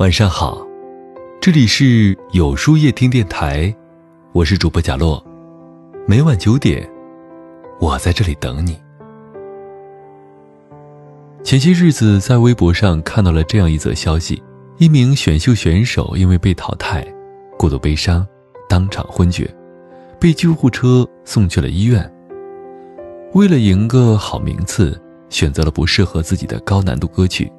晚上好，这里是有书夜听电台，我是主播贾洛，每晚九点，我在这里等你。前些日子在微博上看到了这样一则消息：一名选秀选手因为被淘汰，过度悲伤，当场昏厥，被救护车送去了医院。为了赢个好名次，选择了不适合自己的高难度歌曲，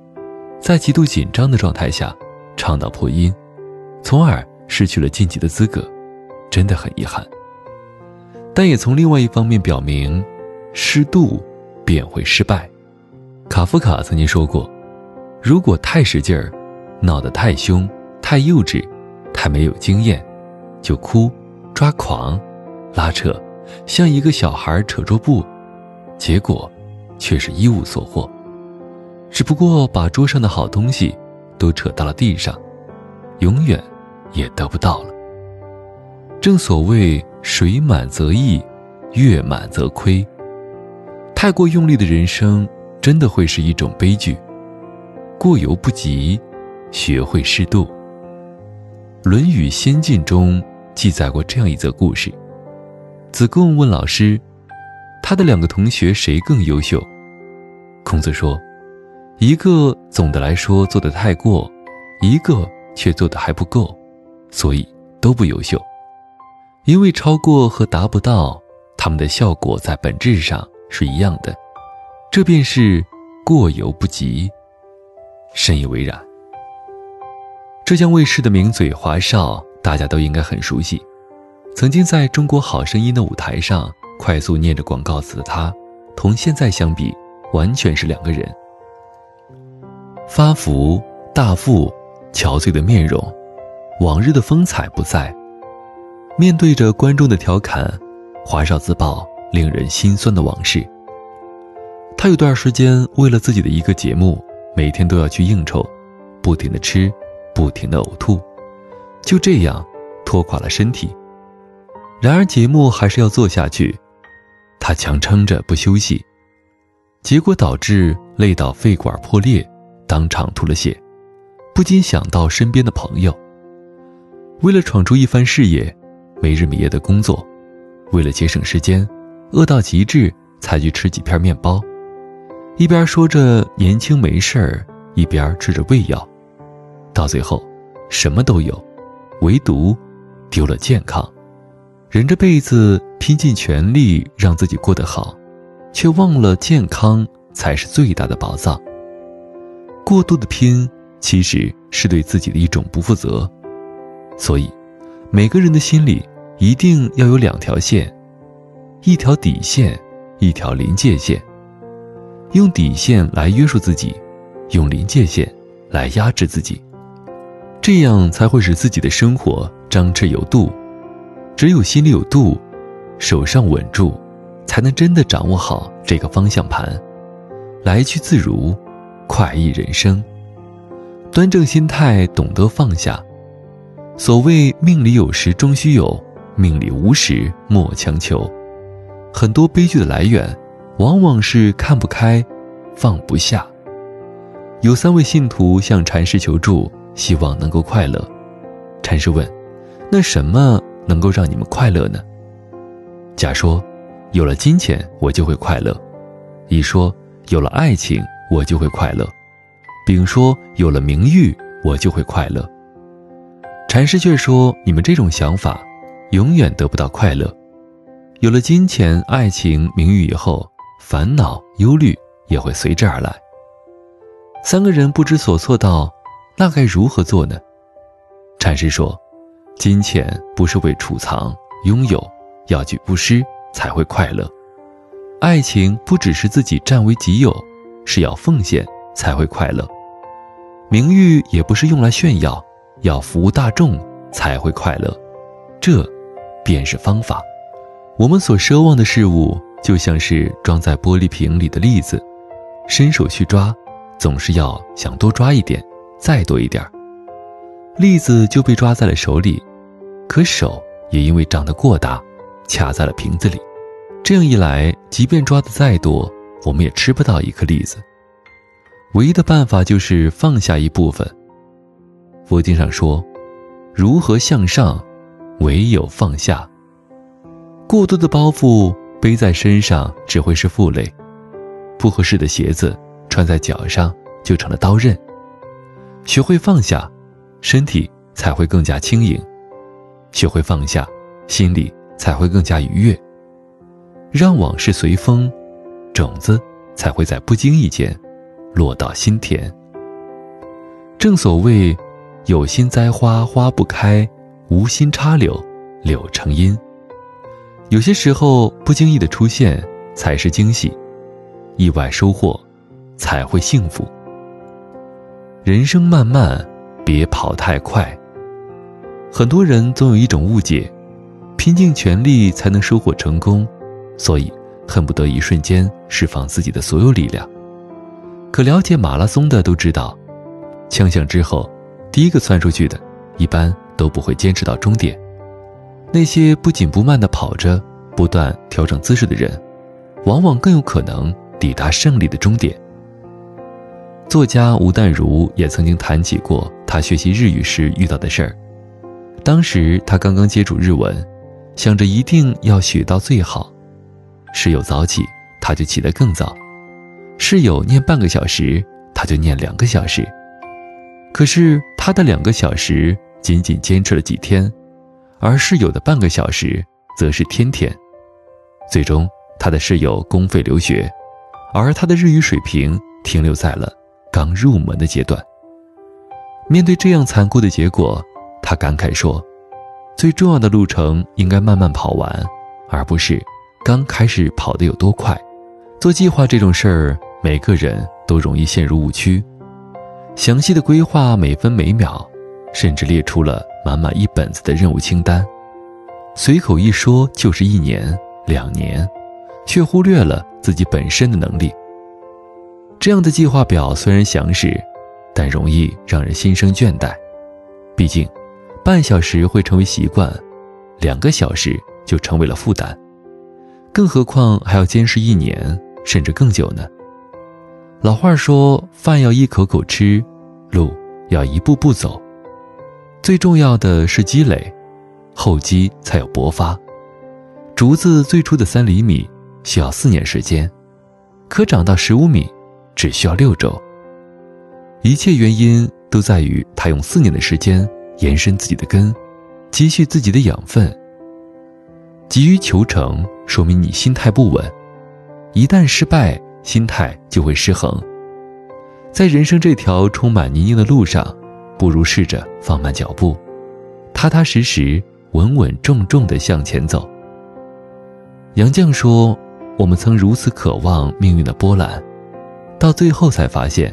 在极度紧张的状态下唱到破音，从而失去了晋级的资格，真的很遗憾。但也从另外一方面表明，适度便会失败。卡夫卡曾经说过：“如果太使劲儿，闹得太凶、太幼稚、太没有经验，就哭、抓狂、拉扯，像一个小孩扯桌布，结果却是一无所获。只不过把桌上的好东西都扯到了地上，永远也得不到了。正所谓水满则溢，月满则亏。太过用力的人生。”真的会是一种悲剧。过犹不及，学会适度。《论语先进》中记载过这样一则故事：子贡问老师，他的两个同学谁更优秀？孔子说，一个总的来说做得太过，一个却做得还不够，所以都不优秀。因为超过和达不到，他们的效果在本质上是一样的。这便是过犹不及，深以为然。浙江卫视的名嘴华少，大家都应该很熟悉。曾经在中国好声音的舞台上快速念着广告词的他，同现在相比，完全是两个人。发福、大腹、憔悴的面容，往日的风采不在。面对着观众的调侃，华少自曝令人心酸的往事。他有段时间为了自己的一个节目，每天都要去应酬，不停的吃，不停的呕吐，就这样拖垮了身体。然而节目还是要做下去，他强撑着不休息，结果导致累到肺管破裂，当场吐了血。不禁想到身边的朋友，为了闯出一番事业，没日没夜的工作，为了节省时间，饿到极致才去吃几片面包。一边说着年轻没事儿，一边吃着胃药，到最后，什么都有，唯独丢了健康。人这辈子拼尽全力让自己过得好，却忘了健康才是最大的宝藏。过度的拼其实是对自己的一种不负责。所以，每个人的心里一定要有两条线，一条底线，一条临界线。用底线来约束自己，用临界线来压制自己，这样才会使自己的生活张弛有度。只有心里有度，手上稳住，才能真的掌握好这个方向盘，来去自如，快意人生。端正心态，懂得放下。所谓命里有时终须有，命里无时莫强求。很多悲剧的来源。往往是看不开，放不下。有三位信徒向禅师求助，希望能够快乐。禅师问：“那什么能够让你们快乐呢？”甲说：“有了金钱，我就会快乐；乙说：有了爱情，我就会快乐；丙说：有了名誉，我就会快乐。”禅师却说：“你们这种想法，永远得不到快乐。有了金钱、爱情、名誉以后。”烦恼、忧虑也会随之而来。三个人不知所措道：“那该如何做呢？”禅师说：“金钱不是为储藏、拥有，要去布施才会快乐；爱情不只是自己占为己有，是要奉献才会快乐；名誉也不是用来炫耀，要服务大众才会快乐。这，便是方法。我们所奢望的事物。”就像是装在玻璃瓶里的栗子，伸手去抓，总是要想多抓一点，再多一点儿栗子就被抓在了手里，可手也因为长得过大，卡在了瓶子里。这样一来，即便抓的再多，我们也吃不到一颗栗子。唯一的办法就是放下一部分。佛经上说：“如何向上，唯有放下。过多的包袱背在身上只会是负累，不合适的鞋子穿在脚上就成了刀刃。学会放下，身体才会更加轻盈；学会放下，心里才会更加愉悦。让往事随风，种子才会在不经意间落到心田。正所谓。”有心栽花花不开，无心插柳柳成荫。有些时候不经意的出现才是惊喜，意外收获才会幸福。人生漫漫，别跑太快。很多人总有一种误解，拼尽全力才能收获成功，所以恨不得一瞬间释放自己的所有力量。可了解马拉松的都知道，枪响之后。第一个窜出去的，一般都不会坚持到终点。那些不紧不慢地跑着，不断调整姿势的人，往往更有可能抵达胜利的终点。作家吴淡如也曾经谈起过他学习日语时遇到的事儿。当时他刚刚接触日文，想着一定要学到最好。室友早起，他就起得更早；室友念半个小时，他就念两个小时。可是他的两个小时仅仅坚持了几天，而室友的半个小时则是天天。最终，他的室友公费留学，而他的日语水平停留在了刚入门的阶段。面对这样残酷的结果，他感慨说：“最重要的路程应该慢慢跑完，而不是刚开始跑得有多快。做计划这种事儿，每个人都容易陷入误区。”详细的规划每分每秒，甚至列出了满满一本子的任务清单，随口一说就是一年两年，却忽略了自己本身的能力。这样的计划表虽然详实，但容易让人心生倦怠。毕竟，半小时会成为习惯，两个小时就成为了负担，更何况还要坚持一年甚至更久呢？老话说：“饭要一口口吃，路要一步步走。最重要的是积累，厚积才有薄发。竹子最初的三厘米需要四年时间，可长到十五米只需要六周。一切原因都在于他用四年的时间延伸自己的根，积蓄自己的养分。急于求成，说明你心态不稳。一旦失败。”心态就会失衡，在人生这条充满泥泞的路上，不如试着放慢脚步，踏踏实实、稳稳重重地向前走。杨绛说：“我们曾如此渴望命运的波澜，到最后才发现，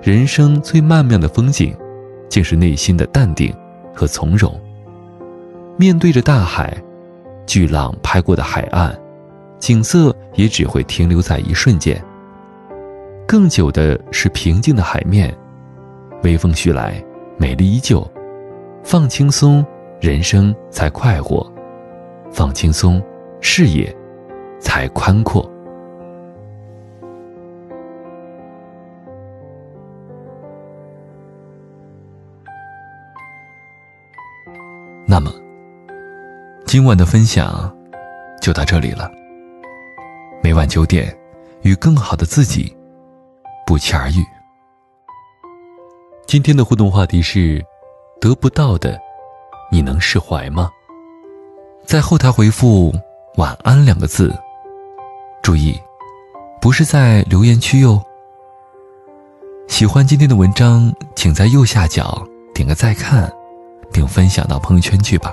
人生最曼妙的风景，竟是内心的淡定和从容。面对着大海，巨浪拍过的海岸。”景色也只会停留在一瞬间。更久的是平静的海面，微风徐来，美丽依旧。放轻松，人生才快活；放轻松，视野才宽阔。那么，今晚的分享就到这里了。每晚九点，与更好的自己不期而遇。今天的互动话题是：得不到的，你能释怀吗？在后台回复“晚安”两个字，注意，不是在留言区哟。喜欢今天的文章，请在右下角点个再看，并分享到朋友圈去吧。